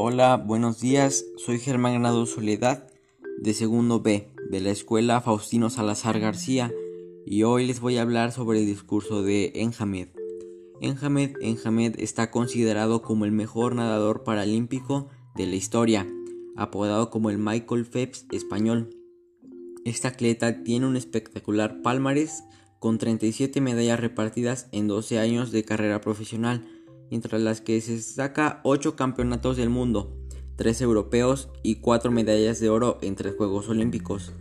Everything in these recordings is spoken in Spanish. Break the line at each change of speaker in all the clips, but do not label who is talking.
Hola, buenos días. Soy Germán Granado Soledad de segundo B de la escuela Faustino Salazar García y hoy les voy a hablar sobre el discurso de Enjamed. Enjamed, Enjamed está considerado como el mejor nadador paralímpico de la historia, apodado como el Michael Phelps español. Este atleta tiene un espectacular palmarés con 37 medallas repartidas en 12 años de carrera profesional entre las que se destaca 8 campeonatos del mundo, 3 europeos y 4 medallas de oro en 3 Juegos Olímpicos.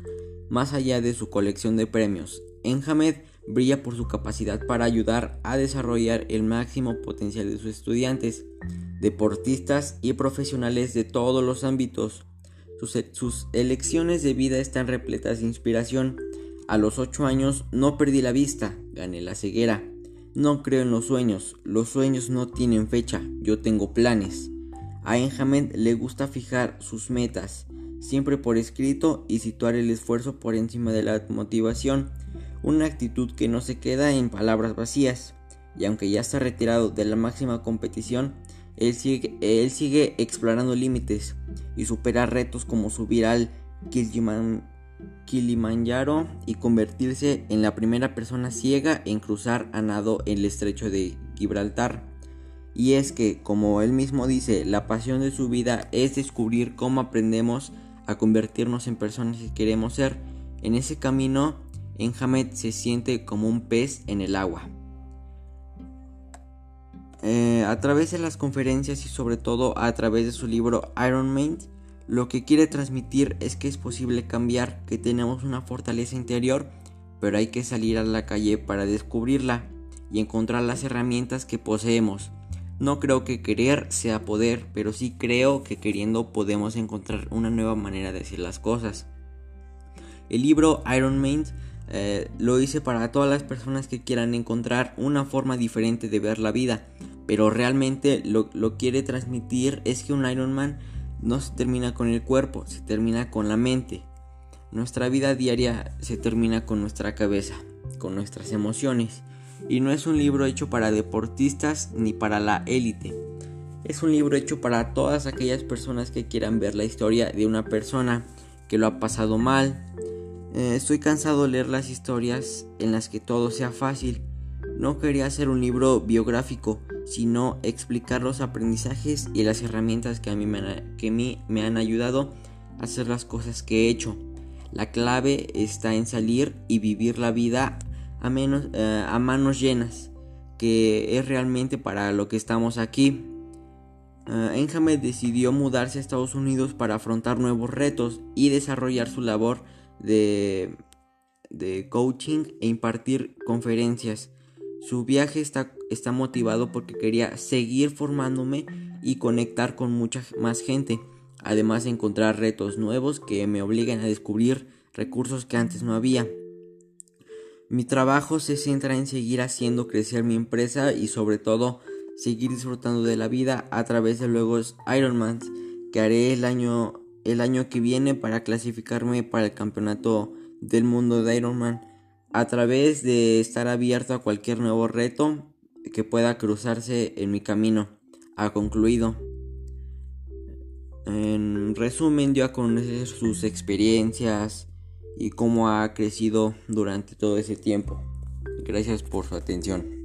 Más allá de su colección de premios, Enjamed brilla por su capacidad para ayudar a desarrollar el máximo potencial de sus estudiantes, deportistas y profesionales de todos los ámbitos. Sus, sus elecciones de vida están repletas de inspiración. A los 8 años no perdí la vista, gané la ceguera. No creo en los sueños, los sueños no tienen fecha, yo tengo planes. A Enjamed le gusta fijar sus metas, siempre por escrito y situar el esfuerzo por encima de la motivación, una actitud que no se queda en palabras vacías. Y aunque ya está retirado de la máxima competición, él sigue, explorando límites y supera retos como subir al Kilimanjaro Kilimanjaro y convertirse en la primera persona ciega en cruzar a nado el estrecho de Gibraltar. Y es que, como él mismo dice, la pasión de su vida es descubrir cómo aprendemos a convertirnos en personas que queremos ser. En ese camino, Enjamet se siente como un pez en el agua. Eh, a través de las conferencias y sobre todo a través de su libro Iron Man, lo que quiere transmitir es que es posible cambiar, que tenemos una fortaleza interior, pero hay que salir a la calle para descubrirla y encontrar las herramientas que poseemos. No creo que querer sea poder, pero sí creo que queriendo podemos encontrar una nueva manera de hacer las cosas. El libro Iron Man eh, lo hice para todas las personas que quieran encontrar una forma diferente de ver la vida, pero realmente lo, lo quiere transmitir es que un Iron Man no se termina con el cuerpo, se termina con la mente. Nuestra vida diaria se termina con nuestra cabeza, con nuestras emociones. Y no es un libro hecho para deportistas ni para la élite. Es un libro hecho para todas aquellas personas que quieran ver la historia de una persona que lo ha pasado mal. Eh, estoy cansado de leer las historias en las que todo sea fácil. No quería hacer un libro biográfico, sino explicar los aprendizajes y las herramientas que a mí me han, que me han ayudado a hacer las cosas que he hecho. La clave está en salir y vivir la vida a, menos, eh, a manos llenas, que es realmente para lo que estamos aquí. Uh, decidió mudarse a Estados Unidos para afrontar nuevos retos y desarrollar su labor de, de coaching e impartir conferencias. Su viaje está, está motivado porque quería seguir formándome y conectar con mucha más gente, además de encontrar retos nuevos que me obligan a descubrir recursos que antes no había. Mi trabajo se centra en seguir haciendo crecer mi empresa y sobre todo seguir disfrutando de la vida a través de luegos Ironman que haré el año, el año que viene para clasificarme para el campeonato del mundo de Ironman a través de estar abierto a cualquier nuevo reto que pueda cruzarse en mi camino. Ha concluido. En resumen, dio a conocer sus experiencias y cómo ha crecido durante todo ese tiempo. Gracias por su atención.